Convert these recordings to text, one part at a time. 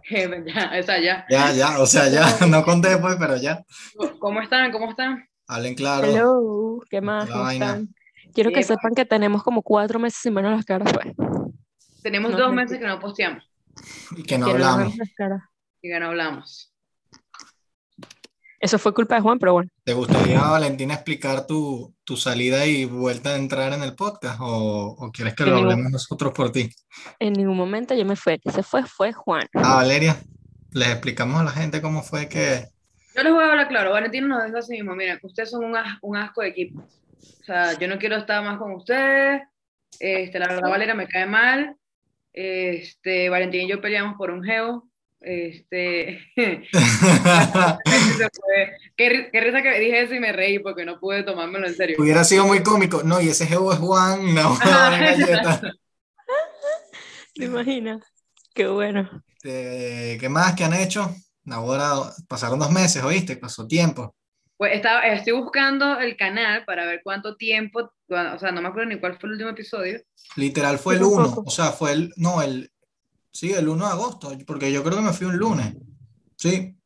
ya, ya. Ya, ya, o sea, ya, no conté pues, pero ya. ¿Cómo están? ¿Cómo están? Hablen claro. Hello, ¿qué más? ¿Cómo están? Quiero que Epa. sepan que tenemos como cuatro meses sin vernos las caras, pues. Tenemos No, dos meses que no posteamos Y que no Que hablamos. vemos las caras. y que no hablamos. Eso fue culpa de Juan, pero bueno. ¿Te gustaría, Valentina, explicar tu, tu salida y vuelta a entrar en el podcast? ¿O, o quieres que Que lo ningún- hablemos nosotros por ti? En ningún momento yo me fui. El que se fue fue Juan. Ah, Valeria, les explicamos a la gente cómo fue que. Yo les voy a hablar claro. Valentina nos dijo así mismo: miren, ustedes son un, as- un asco de equipo. O sea, yo no quiero estar más con ustedes. Este, la verdad, Valeria me cae mal. Este, Valentina y yo peleamos por un geo. Este. Qué, qué risa que dije eso y me reí porque no pude tomármelo en serio. Hubiera sido muy cómico. No, y ese jevo es Juan, no, galleta. ¿Te imaginas? Qué bueno. Eh, ¿Qué más? ¿Qué han hecho? Ahora pasaron dos meses, ¿oíste? Pasó tiempo. Pues estaba, estoy buscando el canal para ver cuánto tiempo, o sea, no me acuerdo ni cuál fue el último episodio. Literal fue el Yo 1, tampoco. o sea, fue el, no, el, sí, el 1 de agosto, porque yo creo que me fui un lunes. Sí,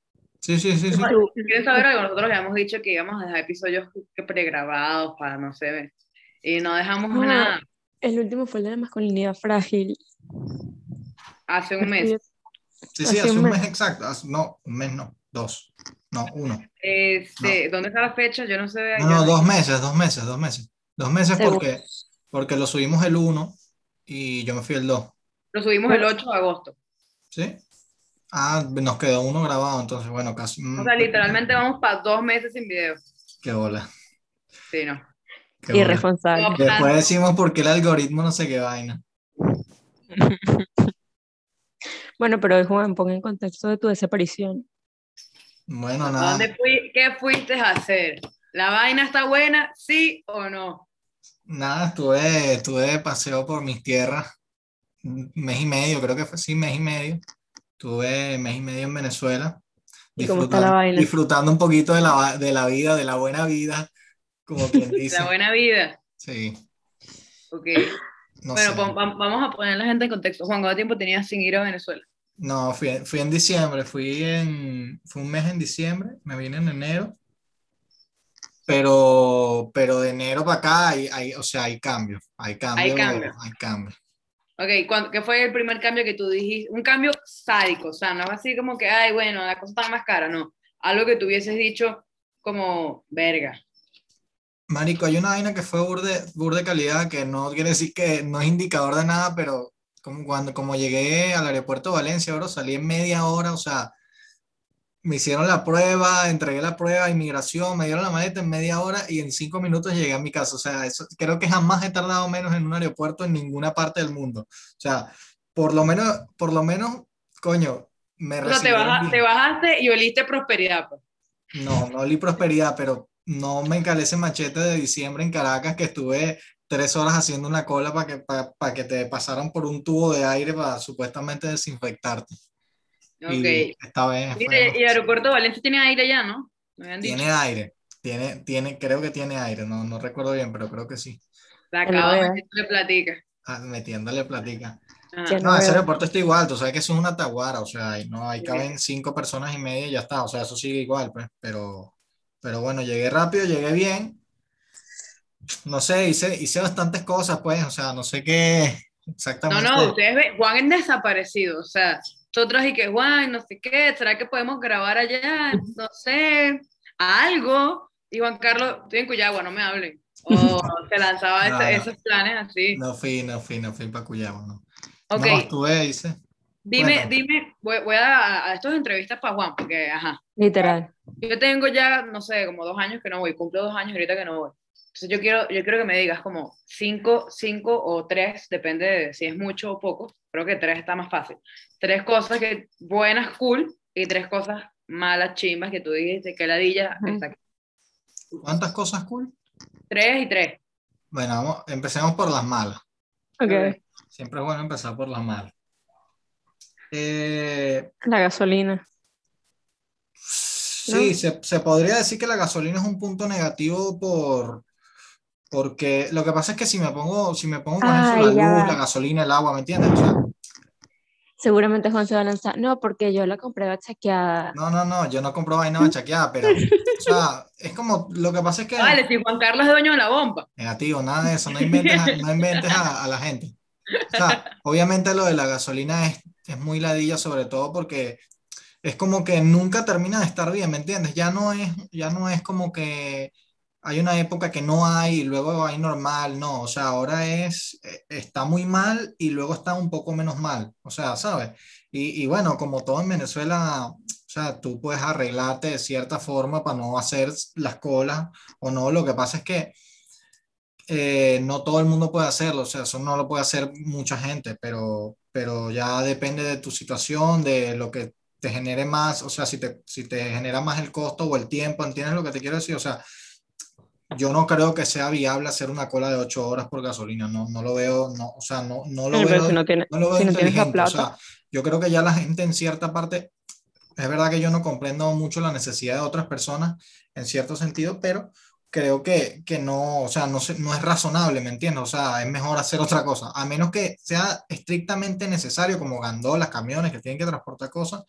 sí, sí, sí, sí. Tú- Si quieren saber algo, nosotros habíamos dicho que íbamos a dejar episodios que pregrabados para no sé ver. Y no dejamos Ah. nada El último fue el de la masculinidad frágil. hace un mes. Sí, sí, Hace hace un un mes. mes exacto, hace- no, un mes no, dos, no, uno. Este, ¿Dónde está la fecha? Yo no sé. No, no, dos meses, dos meses, dos meses. Dos meses porque, porque lo subimos el 1 y yo me fui el 2, Lo subimos el 8 de agosto. ¿sí? Ah, nos quedó uno grabado, entonces, bueno, casi. mm, O sea, literalmente vamos para dos meses sin video. Qué bola. Sí, no. qué. Irresponsable. Después decimos por qué el algoritmo no sé qué vaina. Bueno, pero Juan, pon en contexto de tu desaparición. Bueno, ¿A nada. ¿Dónde fui? ¿Qué fuiste a hacer? ¿La vaina está buena? ¿Sí o no? Nada, estuve, estuve de paseo por mis tierras, mes y medio, creo que fue, sí, mes y medio. Estuve mes y medio en Venezuela, ¿Y cómo está la disfrutando, vaina? disfrutando un poquito de la, de la vida, de la buena vida, como quien dice. La buena vida. Sí, Ok. no bueno, sé. vamos a poner a la gente en contexto. Juan, ¿cuánto tiempo tenías sin ir a Venezuela? No, fui, fui en diciembre, fui en, fue un mes en diciembre, me vine en enero, pero, pero de enero para acá hay, hay, o sea, hay cambios, hay cambios, cambios. hay cambios. Ok, ¿cuándo- ¿qué fue el primer cambio que tú dijiste? Un cambio sádico, o sea, no así como que, ay, bueno, la cosa está más cara, no. Algo que tú hubieses dicho como, verga. Marico, hay una vaina que fue burde, burde calidad, que no quiere decir que no es indicador de nada, pero como cuando como llegué al aeropuerto de Valencia, bro, salí en media hora, o sea, me hicieron la prueba, entregué la prueba inmigración, me dieron la maleta en media hora y en cinco minutos llegué a mi casa. O sea, eso, creo que jamás he tardado menos en un aeropuerto en ninguna parte del mundo. O sea, por lo menos, por lo menos, coño, me O sea, te, baja- bajaste y oliste prosperidad, pues. No, no olí prosperidad, pero no me encalé ese machete de diciembre en Caracas que estuve tres horas haciendo una cola para que, para, que te pasaran por un tubo de aire para supuestamente desinfectarte. Ok. Y esta vez y el aeropuerto de Valencia tiene aire ya, ¿no? Me habían dicho. tiene aire, tiene, tiene, creo que tiene aire, no, no recuerdo bien, pero creo que sí. Se no acaba vea. de platica. Ah, metiéndole platica. Ajá. Que No, no ese aeropuerto está igual, tú sabes que eso es una taguara, o sea, ahí no, ahí caben cinco personas y media y ya está, o sea, eso sigue igual, pues, pero, pero bueno, llegué rápido, llegué bien, no sé, hice, hice bastantes cosas, pues, o sea, no sé qué No, exactamente. no, ustedes ven, Juan es desaparecido, o sea, nosotros y que Juan, no sé qué, ¿será que podemos grabar allá? No sé, algo. Y Juan Carlos, estoy en Cuyagua, no me hablen. O se lanzaba No, ese- no. esos planes así. No fui, no fui, no fui para Cuyabo, no. Ok, No, estuve, hice. dime, bueno. dime, voy, voy a, a estas entrevistas para Juan, porque, ajá, Literal. yo tengo ya, no sé, como dos años que no voy, cumplo dos años ahorita que no voy. Entonces yo quiero, yo quiero que me digas como cinco, cinco o tres, depende de si es mucho o poco, creo que tres está más fácil. Tres cosas que buenas, cool, y tres cosas malas, chimbas, que tú dijiste que ladilla está aquí. ¿Cuántas cosas cool? Tres y tres. Bueno, vamos, empecemos por las malas. Ok. Ok. Siempre es bueno empezar por las malas. Eh, La gasolina. Sí, se, se podría decir que la gasolina es un punto negativo por, porque lo que pasa es que si me pongo, si me pongo con eso, Ay, la ya luz, la gasolina, el agua, ¿me entiendes? O sea, Seguramente Juan se va a lanzar. No, porque yo la compré bachaqueada. No, no, no, yo no compro vaina bachaqueada, pero, o sea, es como, lo que pasa es que... Vale, si Juan Carlos es dueño de la bomba. Negativo, nada de eso, no inventes, a, no inventes a, a la gente. O sea, obviamente lo de la gasolina es, es muy ladilla, sobre todo porque es como que nunca termina de estar bien, ¿me entiendes? Ya no es, ya no es como que hay una época que no hay y luego hay normal, no, o sea, ahora es, eh, está muy mal y luego está un poco menos mal, o sea, ¿sabes? Y, y bueno, como todo en Venezuela, o sea, tú puedes arreglarte de cierta forma para no hacer las colas o no, lo que pasa es que eh, no todo el mundo puede hacerlo, o sea, eso no lo puede hacer mucha gente, pero, pero ya depende de tu situación, de lo que te genere más, o sea, si te, si te genera más el costo o el tiempo, ¿entiendes lo que te quiero decir? O sea, yo no creo que sea viable hacer una cola de 8 horas por gasolina, no, no lo veo, no, o sea, no, no lo Pero veo, si no tiene- no lo veo si inteligente, o sea, yo creo que ya la gente en cierta parte, es verdad que yo no comprendo mucho la necesidad de otras personas en cierto sentido, pero creo que, que no, o sea, no, no es razonable, ¿me entiendes? O sea, es mejor hacer otra cosa, a menos que sea estrictamente necesario, como gandolas, camiones que tienen que transportar cosas,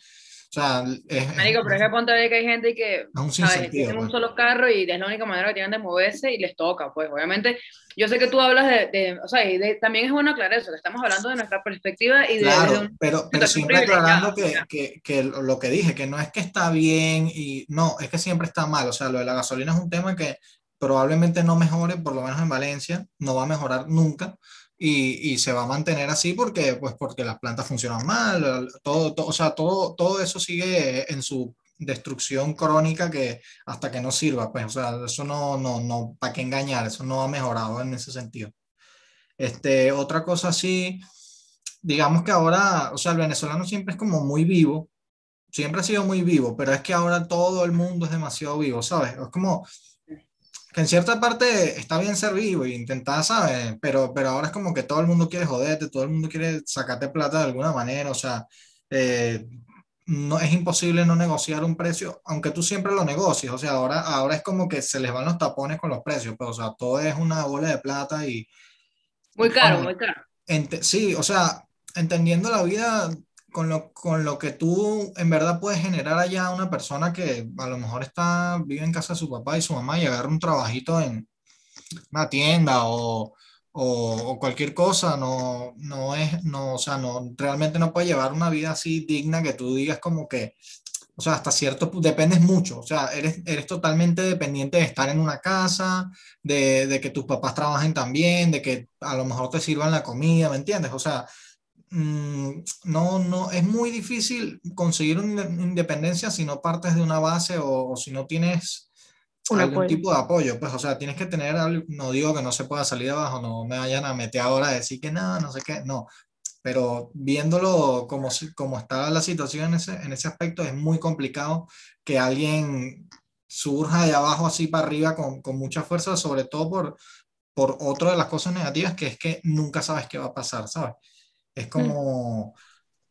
sea, es, Marico, pero es que ponte a ver que hay gente que, un Tienen un pues. solo carro y es la única manera que tienen de moverse y les toca, pues obviamente, yo sé que tú hablas de, de- o sea, y de- también es bueno aclarar eso, que estamos hablando de nuestra perspectiva y de, Claro, desde un- pero, pero siempre aclarando que, que, que lo que dije, que no es que está bien y no, es que siempre está mal. O sea, lo de la gasolina es un tema que probablemente no mejore, por lo menos en Valencia, no va a mejorar nunca y, y se va a mantener así porque, pues, porque las plantas funcionan mal, todo, todo, o sea, todo, todo eso sigue en su destrucción crónica que hasta que no sirva, pues, o sea, eso no, no, no, ¿para qué engañar? Eso no ha mejorado en ese sentido. Este, otra cosa sí, digamos que ahora, o sea, el venezolano siempre es como muy vivo, siempre ha sido muy vivo, pero es que ahora todo el mundo es demasiado vivo, ¿sabes? Es como que en cierta parte está bien ser vivo e intentar, ¿sabes? Pero, pero ahora es como que todo el mundo quiere joderte, todo el mundo quiere sacarte plata de alguna manera, o sea, eh, no, es imposible no negociar un precio, aunque tú siempre lo negocies, o sea, ahora, ahora es como que se les van los tapones con los precios, pero, o sea, todo es una bola de plata y... muy caro, Vamos, muy caro. Sí, o sea, entendiendo la vida con lo, con lo que tú en verdad puedes generar allá una persona que a lo mejor está, vive en casa de su papá y su mamá y agarra un trabajito en una tienda o, o, o cualquier cosa, no, no es, no, o sea, no, realmente no puede llevar una vida así digna que tú digas como que, o sea, hasta cierto dependes mucho, o sea, eres, eres totalmente dependiente de estar en una casa, de, de que tus papás trabajen también, de que a lo mejor te sirvan la comida, ¿me entiendes? O sea, mm, no, no, es muy difícil conseguir una independencia si no partes de una base o, o si no tienes Un algún apoyo. tipo de apoyo, pues, o sea, tienes que tener, algo- no digo que no se pueda salir de abajo, no me vayan a meter ahora a decir que nada, no sé qué, no, pero viéndolo como, como está la situación en ese, en ese aspecto, es muy complicado que alguien surja de abajo así para arriba con, con mucha fuerza, sobre todo por, por otra de las cosas negativas, que es que nunca sabes qué va a pasar, ¿sabes? Es como,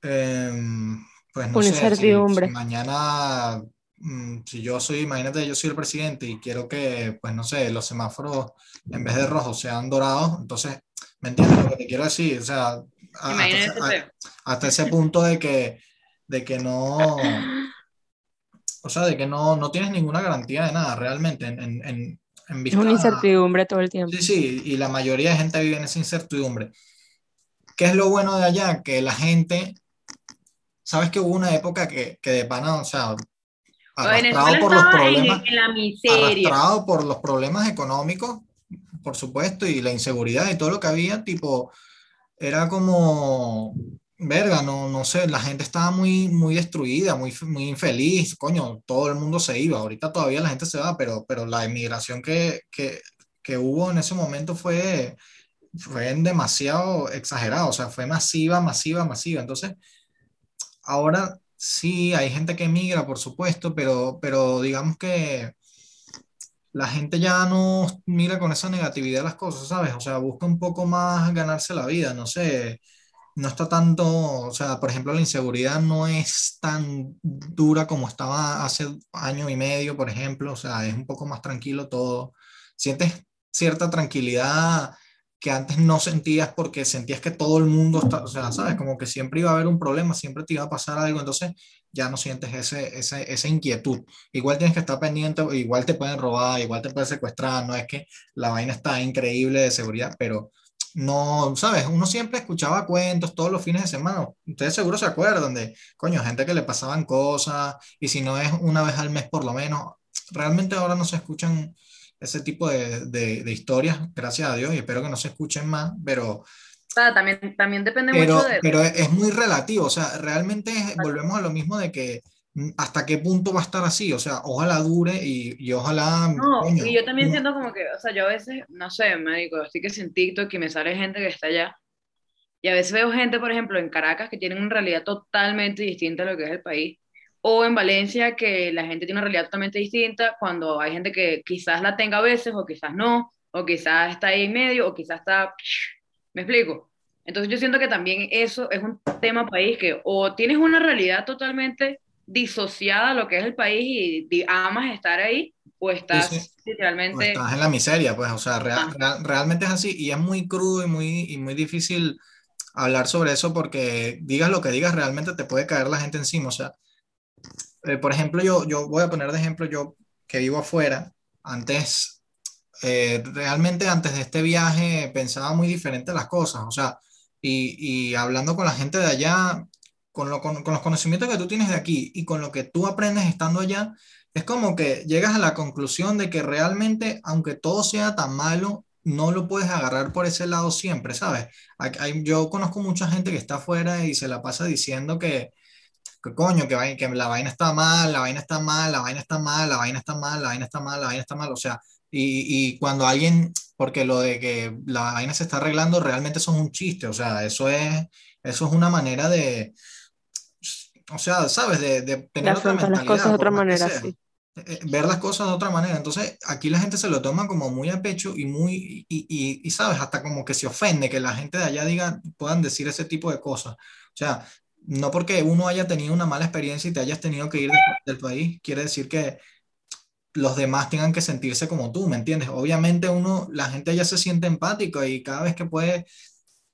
em, pues no sé, si, si mañana, mm, si yo soy, imagínate, yo soy el presidente y quiero que, pues no sé, los semáforos en vez de rojos sean dorados, entonces, ¿me entiendes lo que te quiero decir? O sea, a- hasta, ese- a- hasta ese punto de que, de que no, o sea, de que no, no tienes ninguna garantía de nada realmente en, en, en, en Es vista una incertidumbre todo el tiempo. Sí, sí, y la mayoría de gente vive en esa incertidumbre. ¿Qué es lo bueno de allá? Que la gente, sabes que hubo una época que, que de pana, o sea, arrastrado Venezuela por los en, problemas, en la miseria. arrastrado por los problemas económicos, por supuesto, y la inseguridad y todo lo que había, tipo, era como, verga, no, no sé, la gente estaba muy, muy destruida, muy, muy infeliz, coño, todo el mundo se iba, ahorita todavía la gente se va, pero, pero la inmigración que, que, que hubo en ese momento fue, fue demasiado exagerado, o sea, fue masiva, masiva, masiva, entonces, ahora sí, hay gente que emigra, por supuesto, pero, pero digamos que la gente ya no mira con esa negatividad las cosas, ¿sabes? O sea, busca un poco más ganarse la vida, no sé, no está tanto, o sea, por ejemplo, la inseguridad no es tan dura como estaba hace año y medio, por ejemplo, o sea, es un poco más tranquilo todo. Sientes cierta tranquilidad que antes no sentías porque sentías que todo el mundo está, o sea, sabes, como que siempre iba a haber un problema, siempre te iba a pasar algo, entonces ya no sientes ese, ese, esa inquietud. Igual tienes que estar pendiente, igual te pueden robar, igual te pueden secuestrar, no es que la vaina está increíble de seguridad, pero no, sabes, uno siempre escuchaba cuentos todos los fines de semana. Ustedes seguro se acuerdan de, coño, gente que le pasaban cosas, y si no es una vez al mes por lo menos, realmente ahora no se escuchan ese tipo de, de, historias, gracias a Dios, y espero que no se escuchen más, pero... también, también depende pero, mucho de... Pero es, muy relativo, o sea, realmente volvemos a lo mismo de que mm, hasta qué punto va a estar así, o sea, ojalá dure y, y ojalá... No, y yo también siento como que, o sea, yo a veces, no sé, médico, así que en TikTok que me sale gente que está allá, y a veces veo gente, por ejemplo, en Caracas que tienen una realidad totalmente distinta a lo que es el país, o en Valencia que la gente tiene una realidad totalmente distinta cuando hay gente que quizás la tenga a veces o quizás no, o quizás está ahí en medio o quizás está... ¿Me explico? Entonces yo siento que también eso es un tema país que o tienes una realidad totalmente disociada a lo que es el país y amas estar ahí o estás literalmente... estás en la miseria, pues, o sea, realmente es así y es muy crudo y muy, y muy difícil hablar sobre eso porque digas lo que digas, realmente te puede caer la gente encima, o sea, eh, por ejemplo, yo, yo voy a poner de ejemplo, yo que vivo afuera, antes, eh, realmente antes de este viaje pensaba muy diferente las cosas, o sea, y, y hablando con la gente de allá, con, lo, con, con, los conocimientos que tú tienes de aquí y con lo que tú aprendes estando allá, es como que llegas a la conclusión de que realmente, aunque todo sea tan malo, no lo puedes agarrar por ese lado siempre, ¿sabes? Hay, yo conozco mucha gente que está afuera y se la pasa diciendo que, que coño, que, que la vaina está mal, la vaina está mal, la vaina está mal, la vaina está mal, la vaina está mal, la vaina está mal, o sea, y, y cuando alguien, porque lo de que la vaina se está arreglando realmente eso es un chiste, o sea, eso es, eso es una manera de, o sea, ¿sabes? De, de tener otra mentalidad. las cosas de otra manera, sí. Eh, eh, ver las cosas de otra manera. Entonces, aquí la gente se lo toma como muy a pecho y muy, y, y, y, sabes, hasta como que se ofende que la gente de allá diga, puedan decir ese tipo de cosas. O sea, no porque uno haya tenido una mala experiencia y te hayas tenido que ir del país, quiere decir que los demás tengan que sentirse como tú, ¿me entiendes? Obviamente uno, la gente allá se siente empático y cada vez que puede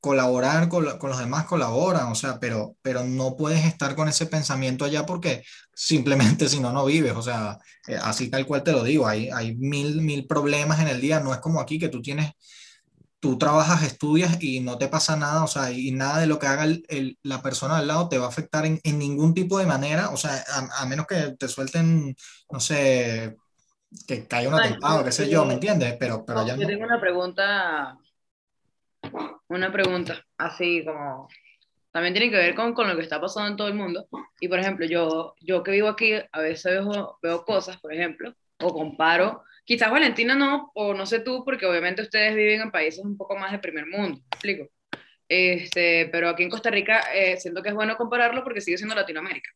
colaborar con, los demás colaboran, o sea, pero, pero no puedes estar con ese pensamiento allá porque simplemente si no, no vives, o sea, eh, así tal cual te lo digo, hay, hay mil, mil problemas en el día, no es como aquí que tú tienes tú trabajas, estudias y no te pasa nada, o sea, y nada de lo que haga el, la persona al lado te va a afectar en, en ningún tipo de manera, o sea, a, menos que te suelten, no sé, que caiga un atentado, qué sé yo, ¿me entiendes? Pero, pero ya Yo tengo una pregunta, una pregunta, así como, también tiene que ver con, con, lo que está pasando en todo el mundo, y por ejemplo, yo, yo que vivo aquí, a veces veo, veo cosas, por ejemplo, o comparo Quizás Valentina no, o no sé tú, porque obviamente ustedes viven en países un poco más de primer mundo, explico. Este, pero aquí en Costa Rica eh, siento que es bueno compararlo porque sigue siendo Latinoamérica.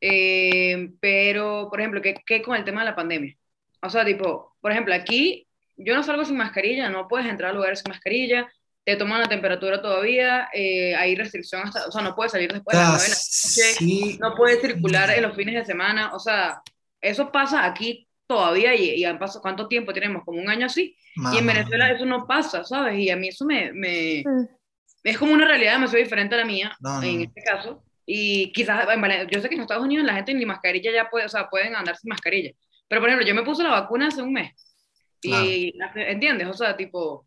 Eh, pero, por ejemplo, ¿qué, ¿qué, con el tema de la pandemia? O sea, tipo, por ejemplo, aquí yo no salgo sin mascarilla, no puedes entrar a lugares sin mascarilla, te toman la temperatura todavía, eh, hay restricción hasta, o sea, no puedes salir después de las 9 sí. no puedes circular en los fines de semana, o sea, eso pasa aquí todavía y, han pasado, ¿cuánto tiempo tenemos? Como un año así. y en Venezuela eso no pasa, ¿sabes? Y a mí eso me, me mm. es como una realidad demasiado diferente a la mía, en este caso. Y quizás, yo sé que en Estados Unidos la gente ni mascarilla ya puede, o sea, pueden andar sin mascarilla. Pero, por ejemplo, yo me puse la vacuna hace un mes. Y, ¿entiendes? O sea, tipo,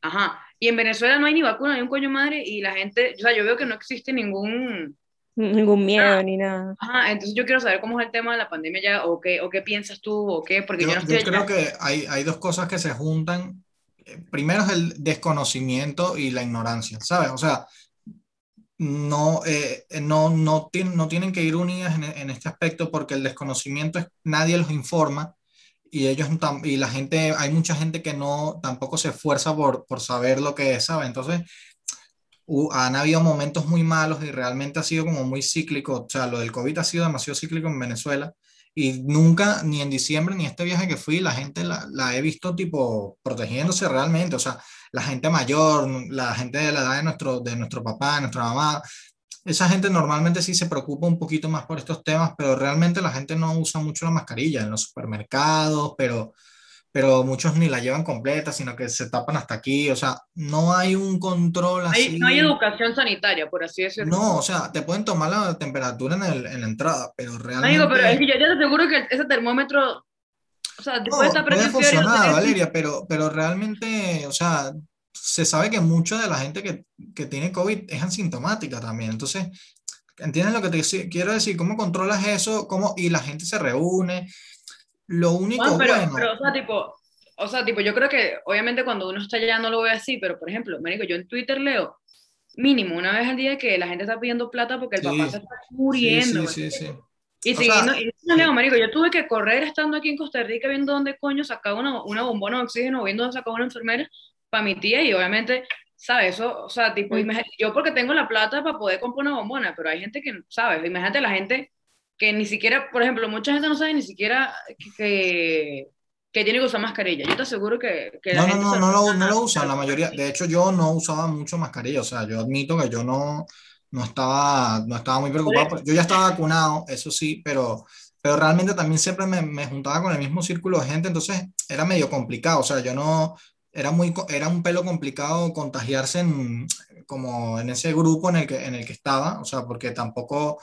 ajá. Y en Venezuela no hay ni vacuna, ni un coño madre, y la gente, o sea, yo veo que no existe ningún, Ningún miedo ni nada. Ajá, entonces yo quiero saber cómo es el tema de la pandemia ya, o qué, o qué piensas tú, o qué, porque yo, yo no estoy Yo creo que hay, hay dos cosas que se juntan. Eh, primero es el desconocimiento y la ignorancia, ¿sabes? O sea, no, eh, no, no, tienen, no tienen que ir unidas en, en, este aspecto porque el desconocimiento es, nadie los informa y ellos y la gente, hay mucha gente que no tampoco se esfuerza por, por saber lo que es, ¿sabes? Entonces, han habido momentos muy malos y realmente ha sido como muy cíclico. O sea, lo del COVID ha sido demasiado cíclico en Venezuela y nunca, ni en diciembre, ni este viaje que fui, la gente la, la, he visto tipo protegiéndose realmente. O sea, la gente mayor, la gente de la edad de nuestro, de nuestro papá, de nuestra mamá, esa gente normalmente sí se preocupa un poquito más por estos temas, pero realmente la gente no usa mucho la mascarilla en los supermercados, pero pero muchos ni la llevan completa, sino que se tapan hasta aquí, o sea, no hay un control así. Hay, no hay educación sanitaria, por así decirlo. No, o sea, te pueden tomar la temperatura en, el, en la entrada, pero realmente... Amigo, pero es que yo, te aseguro que ese termómetro, o sea, te No, puede estar puede no funcionar. Valeria, pero, pero realmente, o sea, se sabe que mucha de la gente que, que tiene COVID es asintomática también. Entonces, ¿entiendes lo que te quiero decir? ¿Cómo controlas eso? ¿Cómo, y la gente se reúne. Lo único Juan, pero, bueno, pero, o sea, tipo, o sea, tipo, yo creo que obviamente cuando uno está allá no lo ve así, pero por ejemplo, marico, yo en Twitter leo mínimo una vez al día que la gente está pidiendo plata porque el Sí. papá se está sí, muriendo. sí, sí, sí. Y O siguiendo, sea, y yo leo, marico, yo tuve que correr estando aquí en Costa Rica viendo dónde coño sacaba una, una bombona de oxígeno, viendo dónde sacaba una enfermera para mi tía y obviamente, ¿sabes? Eso, o sea, tipo, Mm. imagínate, yo porque tengo la plata para poder comprar una bombona, pero hay gente que, ¿sabes? Imagínate la gente que ni siquiera, por ejemplo, mucha gente no sabe ni siquiera que, que, tiene que usar mascarilla. Yo te aseguro que, que la No, no, gente no, se no lo, no lo usan la mayoría. De hecho, yo no usaba mucho mascarilla. O sea, yo admito que yo no, no estaba, no estaba muy preocupado. Yo ya estaba vacunado, eso sí, pero, pero realmente también siempre me, me juntaba con el mismo círculo de gente, entonces era medio complicado. O sea, yo no, era muy, era un pelo complicado contagiarse en, como en ese grupo en el que, en el que estaba. O sea, porque tampoco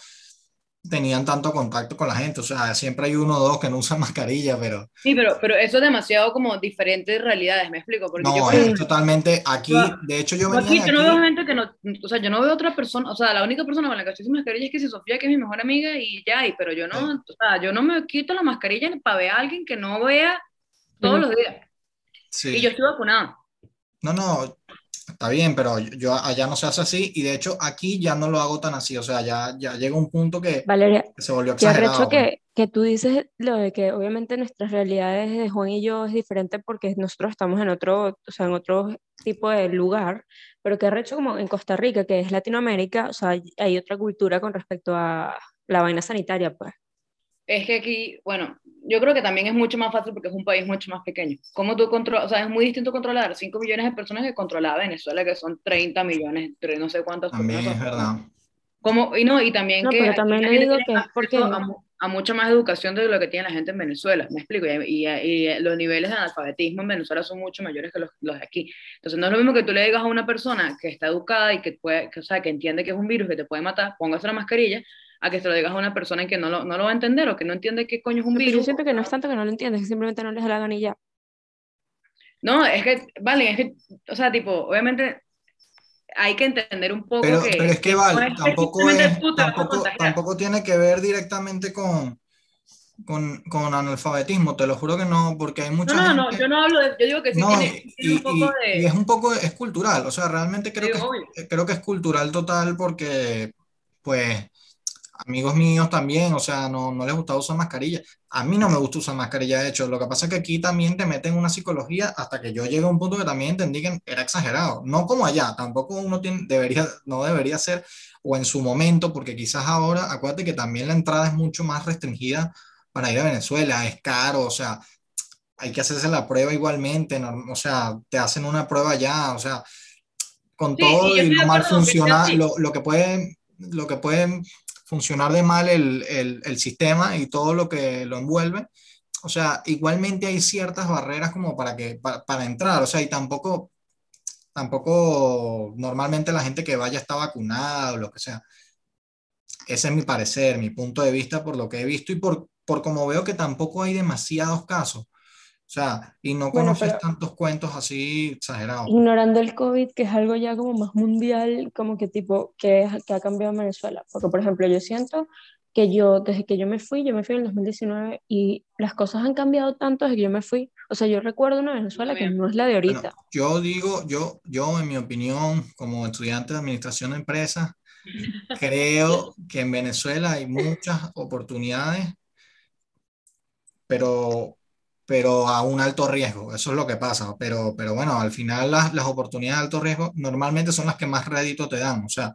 tenían tanto contacto con la gente. O sea, siempre hay uno o dos que no usan mascarilla, pero... Sí, pero, pero eso es demasiado como diferentes realidades, ¿me explico? Porque yo, No, por es totalmente aquí. Yo- De hecho, yo Yo venía aquí yo no veo gente que no, o sea, yo no veo otra persona, o sea, la única persona con la que estoy sin mascarilla es que si Sofía, que es mi mejor amiga, y ya, y, pero yo no, Sí. o sea, yo no me quito la mascarilla para ver a alguien que no vea todos los días. Sí. Y yo estoy vacunada. No, no, está bien, pero yo allá no se hace así y de hecho aquí ya no lo hago tan así. O sea, ya, ya llega un punto que, Valeria, que se volvió exagerado. arrecho que, que tú dices lo de que obviamente nuestras realidades de Juan y yo es diferente porque nosotros estamos en otro, o sea, en otro tipo de lugar, pero qué arrecho como en Costa Rica, que es Latinoamérica, o sea, hay- hay otra cultura con respecto a la vaina sanitaria, pues. Es que aquí, bueno, yo creo que también es mucho más fácil porque es un país mucho más pequeño. ¿Cómo tú controlas? O sea, es muy distinto controlar 5 millones de personas que controlar Venezuela, que son 30 millones, tre- no sé cuántas También personas es son. verdad. Como, y no, y también No, que pero también le digo que es porque- a, a mucha más educación de lo que tiene la gente en Venezuela, me explico, y, y- y los niveles de analfabetismo en Venezuela son mucho mayores que los, los de aquí. Entonces no es lo mismo que tú le digas a una persona que está educada y que puede, que, o sea, que entiende que es un virus que te puede matar, póngase la mascarilla, a que se lo digas a una persona que no lo, no lo va a entender o que no entiende qué coño es un Pero yo virus. siento que no es tanto que no lo entiendes, que simplemente no les da la gana y ya. No, es que, vale, es que, o sea, tipo, obviamente hay que entender un poco Pero, que, pero es que no Val, es tampoco, es, tampoco, tampoco tiene que ver directamente con, con, con analfabetismo, te lo juro que no, porque hay No, mucha no, no, gente... yo no hablo de, yo digo que sí No, tiene, y, tiene un poco y- de... y es un poco, es cultural, o sea, realmente creo Sí, que, obvio. creo que es cultural total porque, pues, amigos míos también, o sea, no, no les gustaba usar mascarilla. A mí no me gusta usar mascarilla, de hecho, lo que pasa es que aquí también te meten una psicología hasta que yo llegué a un punto que también entendí que era exagerado, no como allá, tampoco uno tiene, debería, no debería ser, o en su momento, porque quizás ahora, acuérdate que también la entrada es mucho más restringida para ir a Venezuela, es caro, o sea, hay que hacerse la prueba igualmente, no- o sea, te hacen una prueba ya, o sea, con Sí, todo y, lo mal acuerdo con que sea funciona, así. lo, lo que puede, lo que puede funcionar de mal el, el, sistema y todo lo que lo envuelve, o sea, igualmente hay ciertas barreras como para que, pa- para entrar, o sea, y tampoco, tampoco normalmente la gente que vaya está vacunada o lo que sea. Ese es mi parecer, mi punto de vista por lo que he visto y por, por como veo que tampoco hay demasiados casos. O sea, y no Bueno, conoces pero- tantos cuentos así exagerados. Ignorando el COVID, que es algo ya como más mundial, como que tipo, que, que ha cambiado en Venezuela. Porque, por ejemplo, yo siento que yo, desde que yo me fui, yo me fui en el 2019 y las cosas han cambiado tanto desde que yo me fui. O sea, yo recuerdo una Venezuela que no es la de Bueno, ahorita. yo digo, yo, yo en mi opinión, como estudiante de administración de empresas, creo que en Venezuela hay muchas oportunidades, pero, pero a un alto riesgo. Eso es lo que pasa. Pero, pero bueno, al final las, las oportunidades de alto riesgo normalmente son las que más rédito te dan. O sea,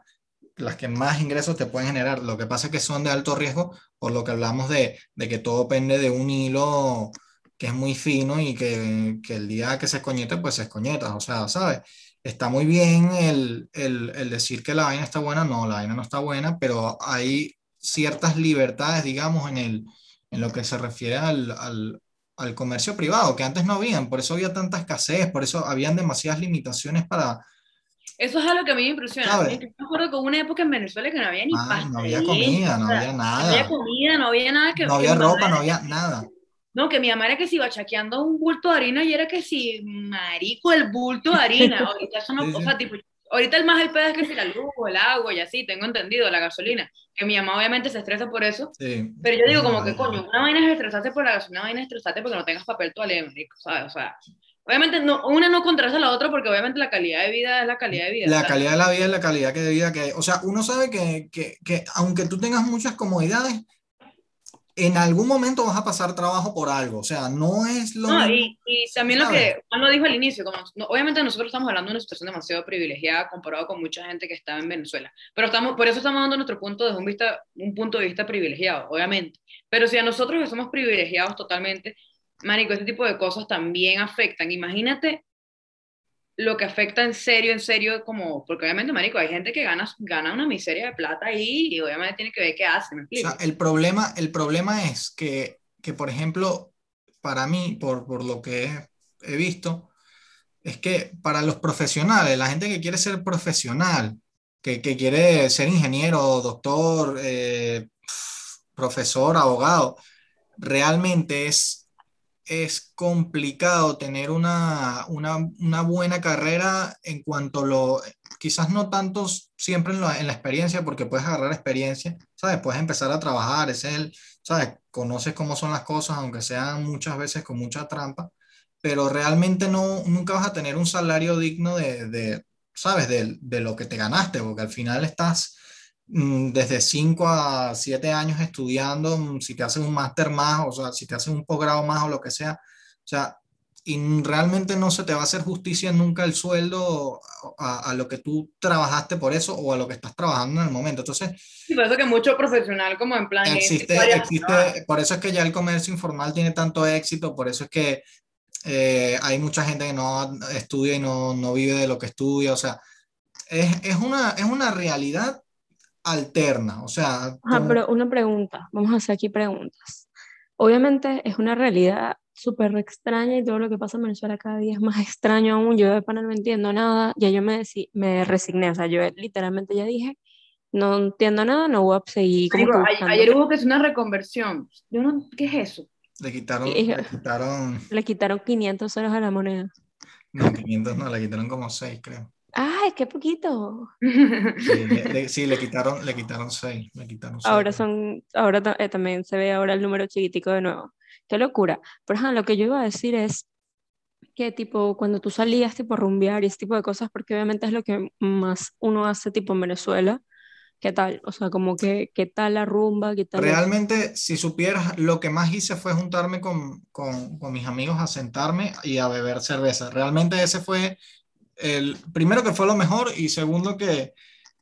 las que más ingresos te pueden generar. Lo que pasa es que son de alto riesgo, por lo que hablamos de, de que todo pende de un hilo que es muy fino y que, que el día que se escoñete, pues se escoñeta. O sea, ¿sabes? Está muy bien el, el, el decir que la vaina está buena. No, la vaina no está buena, pero hay ciertas libertades, digamos, en, el, en lo que se refiere al, al, al comercio privado, que antes no habían, por eso había tanta escasez, por eso habían demasiadas limitaciones para... Eso es algo que a mí me impresiona. Yo me acuerdo hubo una época en Venezuela que no había ni Ah, pasta. no había comida, no o sea, había No había nada, comida, no había nada que no había ropa, mamá- no había nada. No, que mi mamá era que se iba chaqueando un bulto de harina y era que si, marico, el bulto de harina. Ahorita eso no, Sí, o sí. sea, tipo, ahorita el más el pedo es que si la luz, el agua y así, tengo entendido, la gasolina. Que mi mamá obviamente se estresa por eso. Sí. Pero yo digo como que, coño, una vaina es estresarse por la gasolina, una vaina es estresarte porque no tengas papel toalé, ¿sabes? O sea, obviamente no, una no contrasta a la otra porque obviamente la calidad de vida es la calidad de vida. La ¿sabes? calidad de la vida es la calidad de vida que. O sea, uno sabe que, que, que aunque tú tengas muchas comodidades, en algún momento vas a pasar trabajo por algo. O sea, no es lo No, y, y también lo ¿sabes? que Juan lo dijo al inicio, como, no, obviamente nosotros estamos hablando de una situación demasiado privilegiada comparado con mucha gente que está en Venezuela, pero estamos, por eso estamos dando nuestro punto desde un, vista, un punto de vista privilegiado, obviamente. Pero si a nosotros que somos privilegiados totalmente, Marico, este tipo de cosas también afectan. Imagínate lo que afecta en serio, en serio, como, porque obviamente, Marico, hay gente que gana, gana una miseria de plata ahí y obviamente tiene que ver qué hace, ¿me O explico? sea, el problema, el problema es que, que, por ejemplo, para mí, por, por lo que he, he visto, es que para los profesionales, la gente que quiere ser profesional, que, que quiere ser ingeniero, doctor, eh, profesor, abogado, realmente es, es complicado tener una, una, una buena carrera en cuanto lo, quizás no tanto siempre en la, en la experiencia, porque puedes agarrar experiencia, ¿sabes? Puedes empezar a trabajar, es el, ¿sabes? Conoces cómo son las cosas, aunque sean muchas veces con mucha trampa, pero realmente no, nunca vas a tener un salario digno de, de ¿sabes? De, de lo que te ganaste, porque al final estás desde 5 a 7 años estudiando, mm, si te haces un máster más, o sea, si te haces un posgrado más o lo que sea, o sea, y realmente no se te va a hacer justicia nunca el sueldo a, a, lo que tú trabajaste por eso o a lo que estás trabajando en el momento. Entonces, Sí, por eso que mucho profesional como en plan... existe, vaya- existe, por eso es que ya el comercio informal tiene tanto éxito, por eso es que eh, hay mucha gente que no estudia y no, no vive de lo que estudia, o sea, es, es, una, es una realidad alterna, o sea... Ajá, pero una pregunta, vamos a hacer aquí preguntas. Obviamente es una realidad súper extraña y todo lo que pasa en Venezuela cada día es más extraño aún. Yo de pana no entiendo nada, ya yo me, me resigné, o sea, yo literalmente ya dije, no entiendo nada, no voy a seguir buscando. ayer hubo que es una reconversión. Yo no, ¿qué es eso? le quitaron, Y- le quitaron, Le quitaron 500 ceros a la moneda. no, 500 no, le quitaron como 6, creo. ¡Ay, qué poquito! Sí, le, le- sí, le quitaron, le quitaron 6, le quitaron seis. Ahora son, ahora eh, también se ve ahora el número chiquitico de nuevo. Qué locura. Pero ajá, lo que yo iba a decir es que tipo cuando tú salías tipo rumbear y ese tipo de cosas, porque obviamente es lo que más uno hace tipo en Venezuela, ¿qué tal? O sea, como que, ¿qué tal la rumba? ¿Qué tal? Realmente, si supieras, lo que más hice fue juntarme con, con, con mis amigos a sentarme y a beber cerveza. Realmente ese fue el primero que fue lo mejor y segundo que,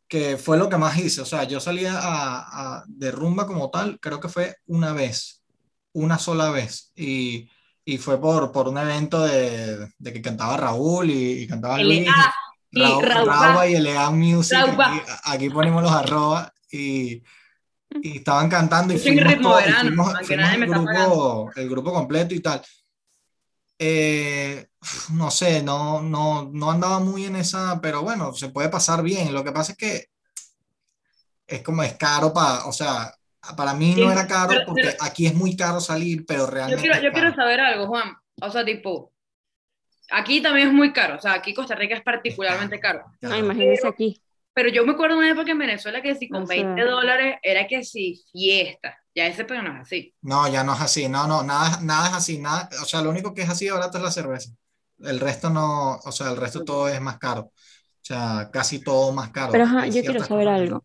que fue lo que más hice. O sea, yo salía a, a- de rumba como tal, creo que fue una vez, una sola vez. Y, y fue por, por un evento de, de que cantaba Raúl y, y cantaba Luis. Y Raúl, Raúl y LA Music. Aquí, aquí ponemos los arroba y, y estaban cantando y fuimos, ritmo todos- verano, fuimos- fuimos el, grupo, el grupo completo y tal. Eh, no sé, no, no, no andaba muy en esa, pero bueno, se puede pasar bien. Lo que pasa es que es como es caro para, o sea, para mí no Sí, era caro pero- porque pero- aquí es muy caro salir, pero Yo realmente quiero, es yo quiero caro. saber algo, Juan. O sea, tipo, aquí también es muy caro. O sea, aquí Costa Rica es particularmente caro. No, Claro. imagínense aquí. Pero yo me acuerdo de una época en Venezuela que si con O sea- 20 dólares era que si fiesta. Ya ese pero no es así. No, ya no es así, no, no, nada, nada es así, nada, o sea, lo único que es así barato es la cerveza. El resto no, o sea, el resto todo es más caro. O sea, casi todo más caro. Pero ajá, yo quiero saber cosas algo.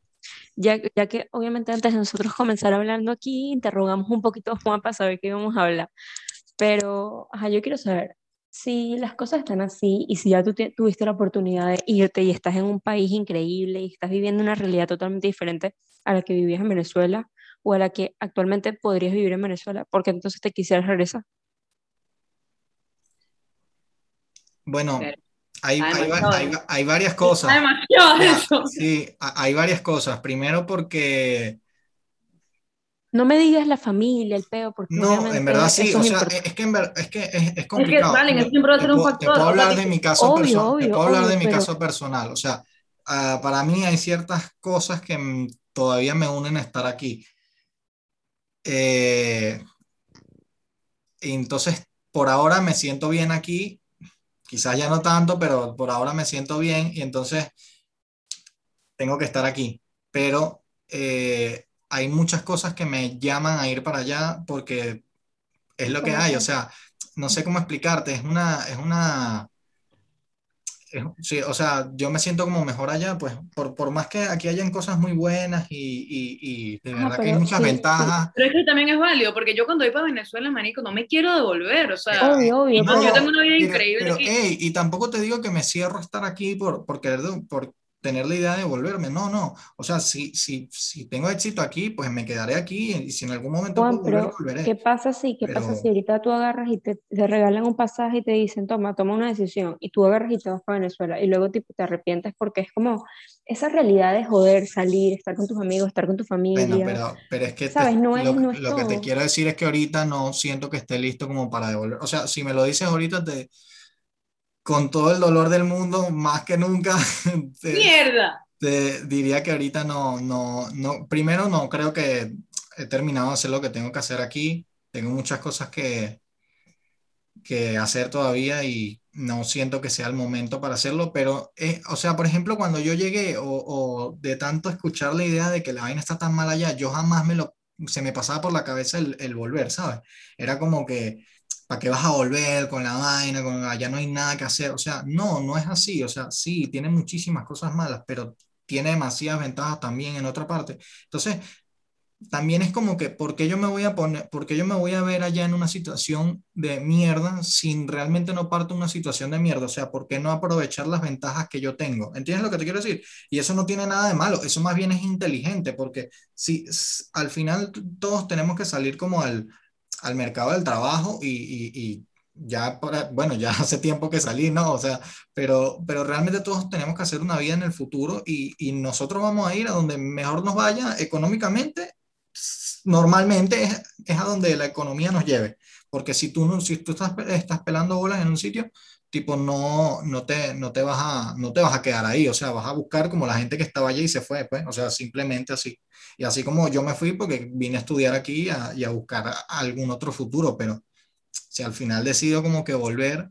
Ya, ya que obviamente antes de nosotros comenzar hablando aquí, interrogamos un poquito a Juan para saber qué íbamos a hablar. Pero, ajá, yo quiero saber si las cosas están así y si ya tú te- tuviste la oportunidad de irte y estás en un país increíble y estás viviendo una realidad totalmente diferente a la que vivías en Venezuela o a la que actualmente podrías vivir en Venezuela, porque entonces te quisieras regresar. Bueno, Pero- hay, hay, hay va- hay varias cosas. Está demasiado sí, ha- hay varias cosas. Primero porque no me digas la familia, el peo, porque No, en verdad sí, o sea, es que, en ver, es, que es, es complicado. Es que, vale, siempre va a ser un factor. Te puedo hablar de mi caso, obvio, obvio, te puedo hablar de mi caso personal, o sea, uh, para mí hay ciertas cosas que todavía me unen a estar aquí. Eh, entonces, por ahora me siento bien aquí, quizás ya no tanto, pero por ahora me siento bien y entonces tengo que estar aquí. Pero eh, hay muchas cosas que me llaman a ir para allá porque es lo que hay, o sea, no sé cómo explicarte, es una, es una, sí, o sea, yo me siento como mejor allá, pues por, por más que aquí hayan cosas muy buenas y, y, y de verdad que hay muchas ventajas. Pero es que también es válido, porque yo cuando voy para Venezuela, manico, no me quiero devolver, o sea, obvio, obvio, yo tengo una vida increíble. Pero, y tampoco te digo que me cierro a estar aquí por, por querer, por, tener la idea de volverme. No, no. O sea, si, si, si tengo éxito aquí, pues me quedaré aquí y si en algún momento puedo volver, volveré. ¿Qué pasa si, qué pasa si ahorita tú agarras y te, te, regalan un pasaje y te dicen, toma, toma una decisión y tú agarras y te vas para Venezuela y luego tipo, te arrepientes porque es como esa realidad de joder, salir, estar con tus amigos, estar con tu familia. Bueno, pero, pero es que ¿sabes? no es, lo, no es lo que te quiero decir es que ahorita no siento que esté listo como para devolver. O sea, si me lo dices ahorita, te con todo el dolor del mundo, más que nunca. Te, ¡Mierda! Te diría que ahorita no, no, no, primero no creo que he terminado de hacer lo que tengo que hacer aquí. Tengo muchas cosas que, que hacer todavía y no siento que sea el momento para hacerlo, pero, eh, o sea, por ejemplo, cuando yo llegué o, o, de tanto escuchar la idea de que la vaina está tan mal allá, yo jamás me lo, se me pasaba por la cabeza el, el volver, ¿sabes? Era como que ¿para qué vas a volver con la vaina? Con, allá no hay nada que hacer. O sea, no, no es así. O sea, sí, tiene muchísimas cosas malas, pero tiene demasiadas ventajas también en otra parte. Entonces, también es como que, ¿por qué yo me voy a poner, por qué yo me voy a ver allá en una situación de mierda sin realmente no parto una situación de mierda? O sea, ¿por qué no aprovechar las ventajas que yo tengo? ¿Entiendes lo que te quiero decir? Y eso no tiene nada de malo, eso más bien es inteligente, porque si al final todos tenemos que salir como al, al mercado del trabajo y, y, ya, bueno, ya hace tiempo que salí, ¿no? O sea, pero, pero realmente todos tenemos que hacer una vida en el futuro y, y nosotros vamos a ir a donde mejor nos vaya económicamente, normalmente es, es, a donde la economía nos lleve, porque si tú, no, si tú estás, estás pelando bolas en un sitio, tipo no, no, te, no, te vas a, no te vas a quedar ahí, o sea, vas a buscar como la gente que estaba allí y se fue, pues, o sea, simplemente así. Y así como yo me fui porque vine a estudiar aquí a, y a buscar algún otro futuro, pero si al final decido como que volver,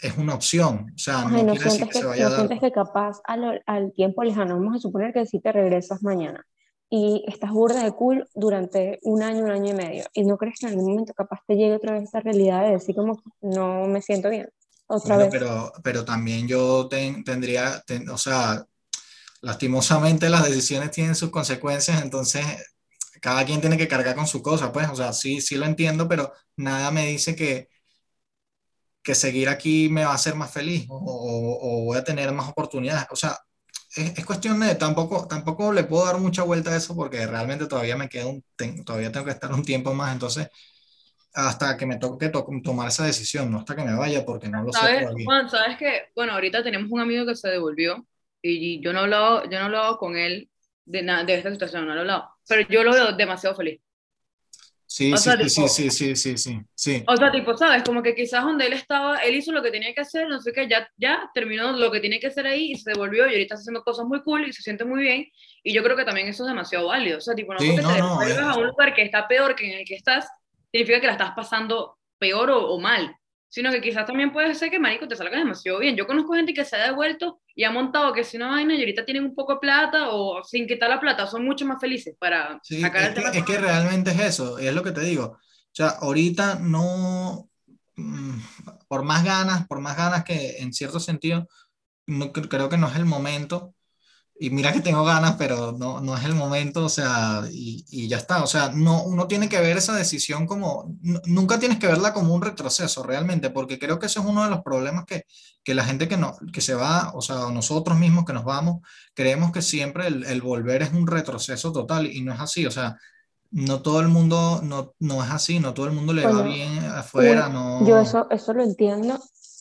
es una opción, o sea, no, quiere decir que, se vaya a dar. que capaz al, al tiempo lejano, vamos a suponer que si te regresas mañana y estás burda de cool durante un año, un año y medio, y no crees que en algún momento capaz te llegue otra vez esta realidad de decir como no me siento bien otra vez. Pero, pero también yo tendría, o sea, lastimosamente las decisiones tienen sus consecuencias, entonces cada quien tiene que cargar con su cosa, pues, o sea, sí, sí lo entiendo, pero nada me dice que, que seguir aquí me va a hacer más feliz o, o, voy a tener más oportunidades. O sea, es, es, cuestión de, tampoco, tampoco le puedo dar mucha vuelta a eso porque realmente todavía me queda un, todavía tengo que estar un tiempo más, entonces hasta que me toque to tomar esa decisión, no hasta que me vaya, porque no lo ¿Sabes, sé todavía. Juan, sabes que, bueno, ahorita tenemos un amigo que se devolvió y yo no he hablado, yo no he hablado con él de, de esta situación, no he hablado, pero yo lo veo demasiado feliz. Sí, sí, sí, sí, sí, sí, sí, sí, O sea, tipo, ¿sabes? Como que quizás donde él estaba, él hizo lo que tenía que hacer, no sé qué, ya, ya terminó lo que tenía que hacer ahí y se devolvió y ahorita está haciendo cosas muy cool y se siente muy bien. Y yo creo que también eso es demasiado válido. O sea, tipo, no sí, no, te no, a un lugar que está peor que en el que estás, significa que la estás pasando peor o, o mal sino que quizás también puede ser que, marico, te salga demasiado bien. Yo conozco gente que se ha devuelto y ha montado que si una vaina y ahorita tienen un poco de plata o sin quitar la plata, son mucho más felices para sacar el tema. Es que realmente es eso, es lo que te digo. O sea, ahorita no, mm, por más ganas, por más ganas que en cierto sentido, no, creo que no es el momento y mira que tengo ganas, pero no, no es el momento, o sea, y, y, ya está, o sea, no, uno tiene que ver esa decisión como, nunca tienes que verla como un retroceso realmente, porque creo que eso es uno de los problemas que, que la gente que, no, que se va, o sea, nosotros mismos que nos vamos, creemos que siempre el, el volver es un retroceso total y no es así, o sea, no todo el mundo, no, no es así, no todo el mundo le va bien afuera, no... Yo eso, eso lo entiendo,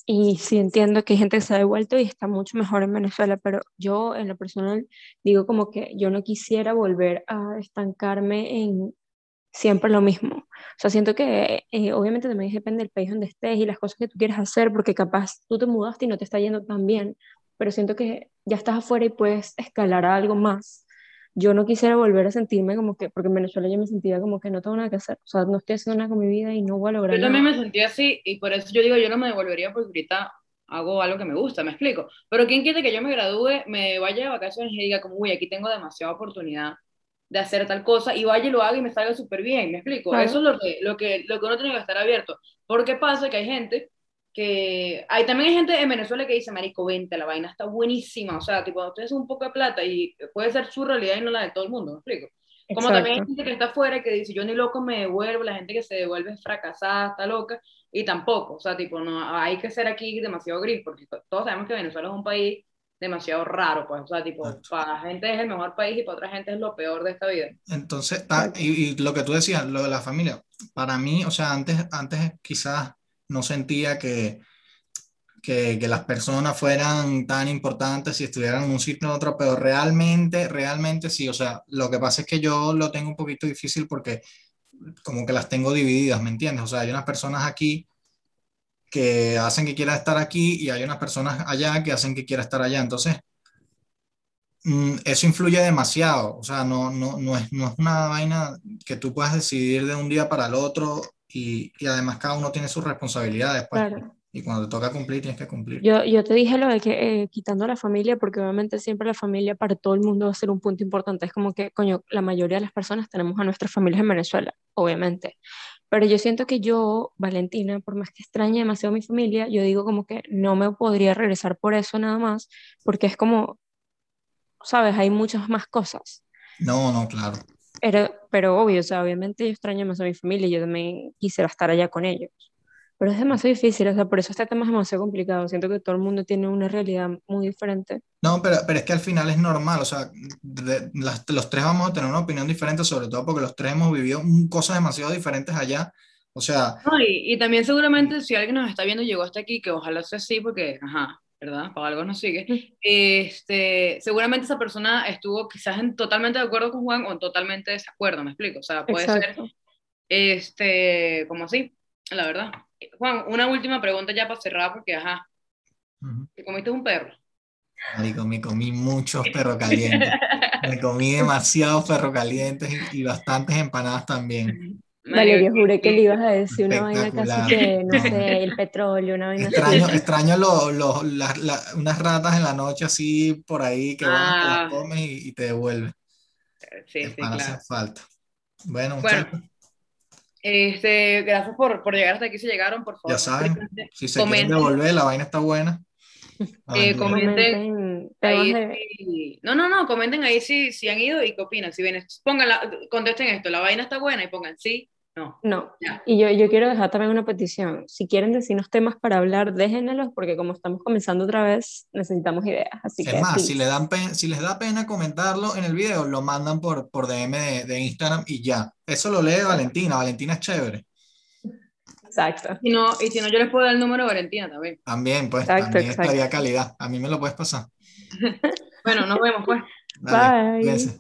y sí entiendo que hay gente que se ha devuelto y está mucho mejor en Venezuela, pero yo en lo personal digo como que yo no quisiera volver a estancarme en siempre lo mismo. O sea, siento que eh, obviamente también depende del país donde estés y las cosas que tú quieres hacer, porque capaz tú te mudaste y no te está yendo tan bien, pero siento que ya estás afuera y puedes escalar a algo más. Yo no quisiera volver a sentirme como que, porque en Venezuela yo me sentía como que no tengo nada que hacer, o sea, no estoy haciendo nada con mi vida y no voy a lograr Yo también me sentía así y por eso yo digo, yo no me devolvería porque ahorita hago algo que me gusta, me explico. Pero ¿quién quiere que yo me gradúe, me vaya de vacaciones y diga como, uy, aquí tengo demasiada oportunidad de hacer tal cosa y vaya y lo haga y me salga súper bien, ¿me explico? Eso es lo que, lo, que, lo que uno tiene que estar abierto. Porque pasa que hay gente que... Hay también hay gente en Venezuela que dice, marico, vente, la vaina está buenísima. O sea, tipo, ustedes un poco de plata y puede ser su realidad y no la de todo el mundo, ¿me explico? Como también hay gente que está afuera y que dice, yo ni loco me devuelvo, la gente que se devuelve es fracasada, está loca, y tampoco, o sea, tipo, no, hay que ser aquí demasiado gris, porque todos sabemos que Venezuela es un país demasiado raro, pues, o sea, tipo, para gente es el mejor país y para otra gente es lo peor de esta vida. Entonces, ah, y, lo que tú decías, lo de la familia, para mí, o sea, antes, antes quizás no sentía que, que, las personas fueran tan importantes si estuvieran en un sitio u otro, pero realmente, realmente sí, o sea, lo que pasa es que yo lo tengo un poquito difícil porque como que las tengo divididas, ¿me entiendes? O sea, hay unas personas aquí que hacen que quiera estar aquí y hay unas personas allá que hacen que quiera estar allá. Entonces, mm, eso influye demasiado. O sea, no, no, no, es, no es una vaina que tú puedas decidir de un día para el otro y, y además cada uno tiene sus responsabilidades. Pues. Y cuando te toca cumplir, tienes que cumplir. Yo, yo te dije lo de que eh, quitando la familia, porque obviamente siempre la familia para todo el mundo va a ser un punto importante. Es como que, coño, la mayoría de las personas tenemos a nuestras familias en Venezuela, obviamente. Pero yo siento que yo, Valentina, por más que extrañe demasiado a mi familia, yo digo como que no me podría regresar por eso nada más, porque es como, sabes, hay muchas más cosas. No, no, claro. Pero, pero obvio, o sea, obviamente yo extraño más a mi familia y yo también quisiera estar allá con ellos. Pero es demasiado difícil, o sea, por eso este tema es demasiado complicado. Siento que todo el mundo tiene una realidad muy diferente. No, pero, pero es que al final es normal, o sea, los tres vamos a tener una opinión diferente, sobre todo porque los tres hemos vivido cosas demasiado diferentes allá. O sea... y, y, también seguramente si alguien nos está viendo y llegó hasta aquí, que ojalá sea así, porque, ajá, ¿verdad? Para algo nos sigue. Este, seguramente esa persona estuvo quizás en, totalmente de acuerdo con Juan o en totalmente desacuerdo, me explico. O sea, puede ser, este, como así, la verdad. Juan, una última pregunta ya para cerrar, porque ajá. ¿Te comiste un perro? Marico, me comí muchos perros calientes. me comí demasiados perros calientes y, bastantes empanadas también. Vale, yo juré que le ibas a decir una vaina casi que, no sé, el petróleo, una vaina extraño, así. Extraño lo, lo, unas ratas en la noche así por ahí que, van, que las ah. comes y, te devuelven. Sí, sí, claro. falta. Bueno, bueno este, gracias por, por, llegar hasta aquí. Si llegaron, por favor. Ya saben, si se comenten. quieren devolver, la vaina está buena. Eh, comenten, ahí, no, no, no, comenten ahí si, si han ido y qué opinan. Si vienen, pónganla, contesten esto, la vaina está buena y pongan sí, no. No. Y yo, yo quiero dejar también una petición. Si quieren decirnos temas para hablar, déjenlos, porque como estamos comenzando otra vez, necesitamos ideas. Así es más, si, le dan si les da pena comentarlo en el video, lo mandan por, por DM de, de Instagram y ya. Eso lo lee Valentina. Valentina es chévere. Exacto. Y, no, y si no, yo les puedo dar el número de Valentina también. También, pues, también estaría calidad. A mí me lo puedes pasar. bueno, nos vemos, pues. Bye.